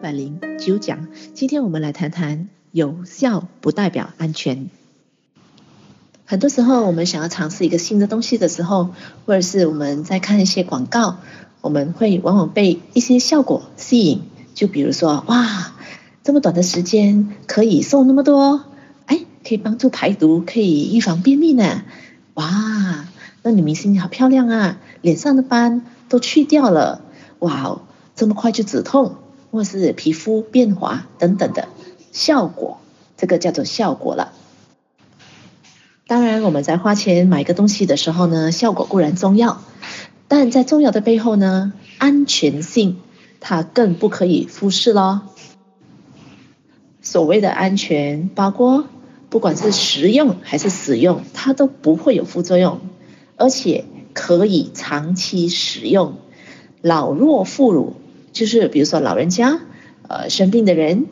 百零九讲，今天我们来谈谈有效不代表安全。很多时候，我们想要尝试一个新的东西的时候，或者是我们在看一些广告，我们会往往被一些效果吸引。就比如说，哇，这么短的时间可以瘦那么多，哎，可以帮助排毒，可以预防便秘呢。哇，那女明星好漂亮啊，脸上的斑都去掉了。哇，这么快就止痛。或是皮肤变滑等等的效果，这个叫做效果了。当然，我们在花钱买一个东西的时候呢，效果固然重要，但在重要的背后呢，安全性它更不可以忽视咯。所谓的安全，包括不管是食用还是使用，它都不会有副作用，而且可以长期使用，老弱妇孺。就是比如说老人家，呃生病的人，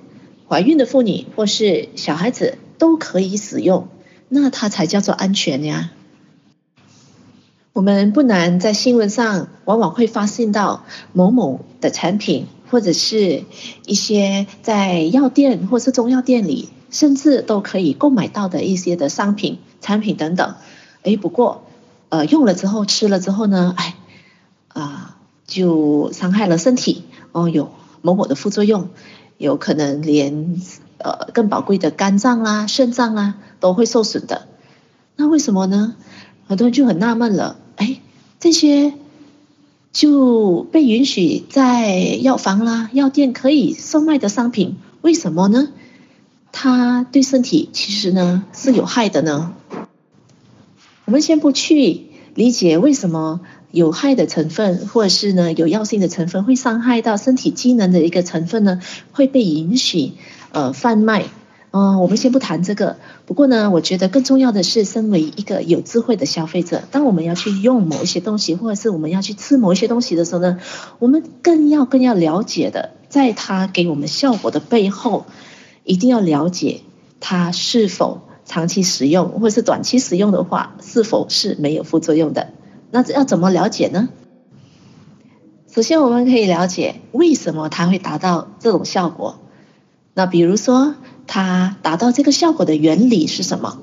怀孕的妇女或是小孩子都可以使用，那它才叫做安全呀。我们不难在新闻上往往会发现到某某的产品，或者是一些在药店或是中药店里，甚至都可以购买到的一些的商品、产品等等。哎，不过，呃用了之后吃了之后呢，哎，啊、就伤害了身体。哦，有某某的副作用，有可能连呃更宝贵的肝脏、啊、肾脏啊都会受损的。那为什么呢？很多人就很纳闷了，哎，这些就被允许在药房啦、药店可以售卖的商品，为什么呢？它对身体其实呢是有害的呢？我们先不去理解为什么。有害的成分，或者是呢有药性的成分，会伤害到身体机能的一个成分呢，会被允许呃贩卖。嗯、我们先不谈这个。不过呢，我觉得更重要的是，身为一个有智慧的消费者，当我们要去用某一些东西，或者是我们要去吃某一些东西的时候呢，我们更要更要了解的，在它给我们效果的背后，一定要了解它是否长期使用，或者是短期使用的话，是否是没有副作用的。那要怎么了解呢？首先，我们可以了解为什么它会达到这种效果。那比如说，它达到这个效果的原理是什么？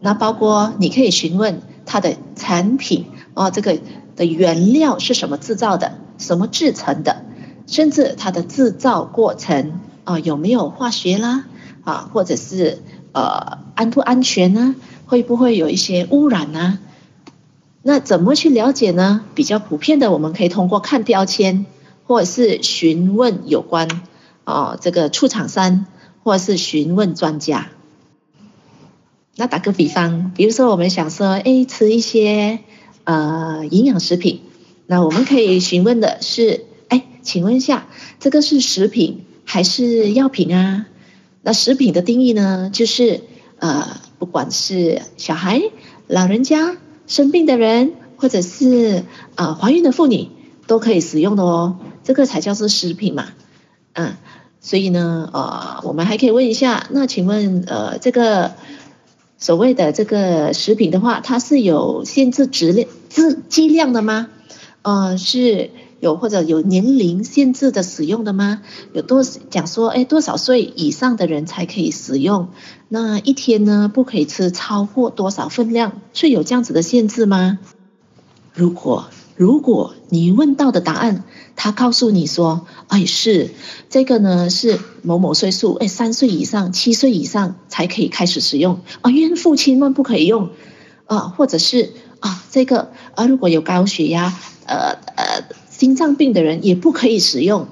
那包括你可以询问它的产品啊，这个的原料是什么制造的，什么制成的，甚至它的制造过程啊有没有化学啦啊，或者是呃安不安全呢？会不会有一些污染呢？那怎么去了解呢？比较普遍的，我们可以通过看标签，或者是询问有关、哦、这个出厂商，或者是询问专家。那打个比方，比如说我们想说，哎，吃一些呃营养食品，那我们可以询问的是，哎，请问一下，这个是食品还是药品啊？那食品的定义呢，就是呃，不管是小孩、老人家。生病的人，或者是啊怀孕的妇女，都可以使用的哦。这个才叫做食品嘛，嗯，所以呢，呃，我们还可以问一下，那请问，呃，这个所谓的这个食品的话，它是有限制质量、质剂量的吗？呃，是有或者有年龄限制的使用的吗？有多讲说，哎，多少岁以上的人才可以使用？那一天呢，不可以吃超过多少分量？是有这样子的限制吗？如果如果你问到的答案，他告诉你说，哎，是这个呢，是某某岁数，哎，三岁以上、七岁以上才可以开始使用啊，孕妇千万不可以用啊，或者是啊，这个啊，如果有高血压、呃呃心脏病的人也不可以使用。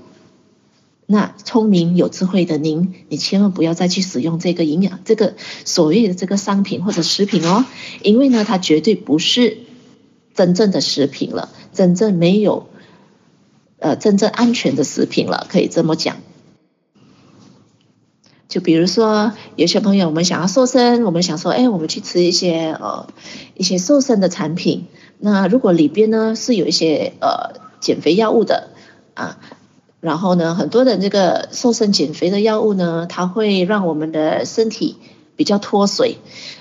那聪明有智慧的您，你千万不要再去使用这个营养、这个所谓的这个商品或者食品哦，因为呢，它绝对不是真正的食品了，真正没有呃真正安全的食品了，可以这么讲。就比如说，有些朋友我们想要瘦身，我们想说，哎，我们去吃一些呃一些瘦身的产品，那如果里边呢是有一些呃减肥药物的啊。然后呢，很多的这个瘦身减肥的药物呢，它会让我们的身体比较脱水，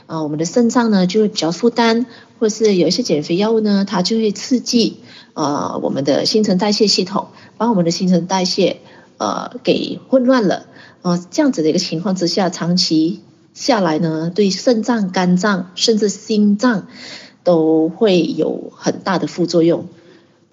啊，我们的肾脏呢就会比较负担，或是有一些减肥药物呢，它就会刺激啊我们的新陈代谢系统，把我们的新陈代谢呃给混乱了啊、这样子的一个情况之下，长期下来呢，对肾脏、肝脏甚至心脏都会有很大的副作用。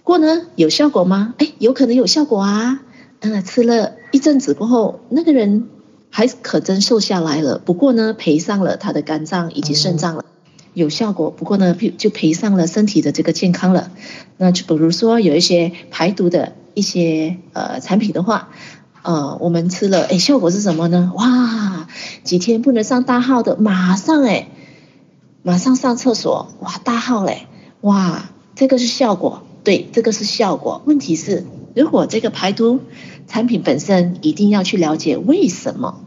不过呢，有效果吗？哎，有可能有效果啊。嗯，吃了一阵子过后，那个人还可真瘦下来了。不过呢，赔上了他的肝脏以及肾脏了。有效果，不过呢，就赔上了身体的这个健康了。那就比如说有一些排毒的一些呃产品的话，呃，我们吃了，哎，效果是什么呢？哇，几天不能上大号的，马上哎，马上上厕所，哇，大号嘞，哇，这个是效果，对，这个是效果。问题是，如果这个排毒产品本身一定要去了解为什么。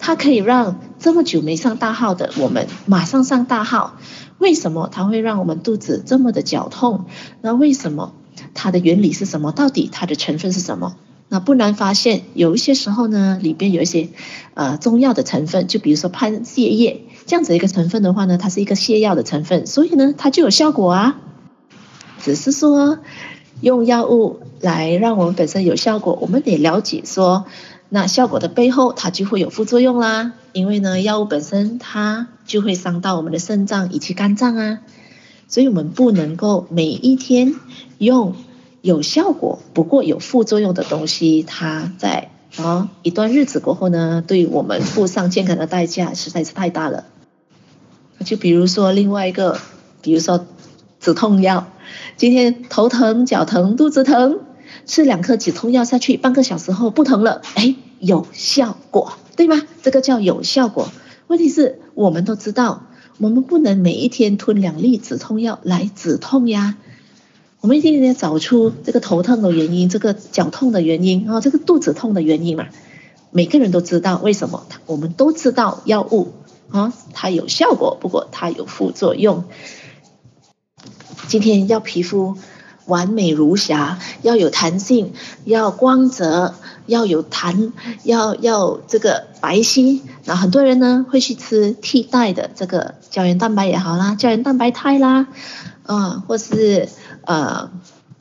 它可以让这么久没上大号的我们马上上大号，为什么它会让我们肚子这么的绞痛？那为什么它的原理是什么？到底它的成分是什么？那不难发现，有一些时候呢，里边有一些呃中药的成分，就比如说潘泻叶这样子一个成分的话呢，它是一个泻药的成分，所以呢，它就有效果啊。只是说用药物来让我们本身有效果，我们得了解说。那效果的背后，它就会有副作用啦。因为呢，药物本身它就会伤到我们的肾脏以及肝脏啊，所以我们不能够每一天用有效果不过有副作用的东西，它在啊一段日子过后呢，对我们付上健康的代价实在是太大了。就比如说另外一个，比如说止痛药，今天头疼、脚疼、肚子疼。吃两颗止痛药下去，半个小时后不疼了，哎，有效果，对吗？这个叫有效果。问题是，我们都知道，我们不能每一天吞两粒止痛药来止痛呀。我们一定要找出这个头痛的原因，这个脚痛的原因，啊，这个肚子痛的原因嘛。每个人都知道为什么，我们都知道药物啊，它有效果，不过它有副作用。今天要皮肤。完美如霞，要有弹性，要光泽，要有弹，要要这个白皙。那很多人呢会去吃替代的这个胶原蛋白也好啦，胶原蛋白肽啦，啊，或是呃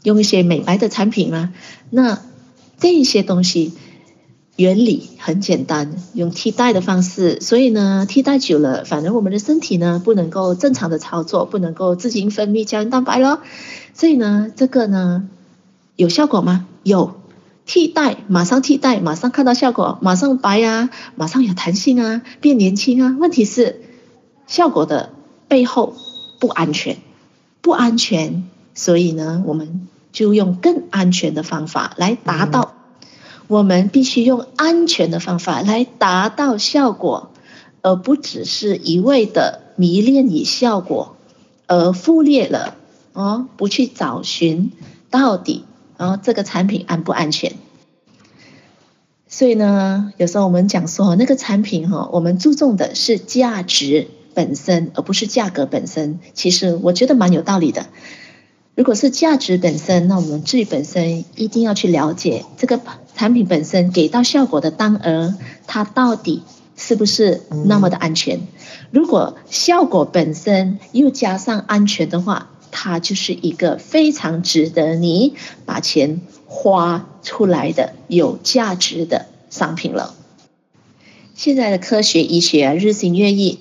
用一些美白的产品啦。那这些东西原理很简单，用替代的方式，所以呢替代久了，反而我们的身体呢不能够正常的操作，不能够自行分泌胶原蛋白咯。所以呢，这个呢，有效果吗？有，替代，马上替代，马上看到效果，马上白啊，马上有弹性啊，变年轻啊。问题是，效果的背后不安全，不安全。所以呢，我们就用更安全的方法来达到。我们必须用安全的方法来达到效果，而不只是一味的迷恋于效果，而忽略了。哦，不去找寻到底，哦这个产品安不安全？所以呢，有时候我们讲说那个产品哈，我们注重的是价值本身，而不是价格本身。其实我觉得蛮有道理的。如果是价值本身，那我们自己本身一定要去了解这个产品本身给到效果的当额，它到底是不是那么的安全？如果效果本身又加上安全的话，它就是一个非常值得你把钱花出来的有价值的商品了。现在的科学医学啊，日新月异，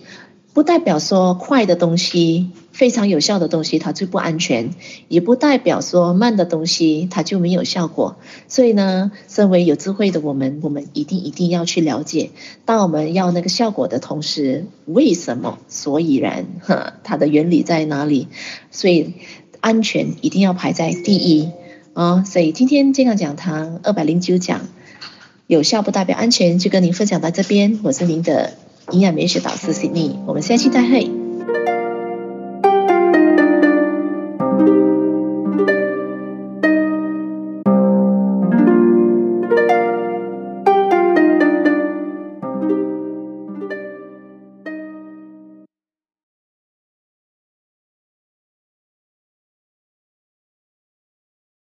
不代表说快的东西，非常有效的东西它最不安全，也不代表说慢的东西它就没有效果。所以呢，身为有智慧的我们，我们一定一定要去了解，当我们要那个效果的同时，为什么？所以然，哈，它的原理在哪里？所以安全一定要排在第一啊！所以今天健康讲堂二百零九讲，有效不代表安全，就跟您分享到这边。我是您的营养美学导师 Sydney，我们下期再会。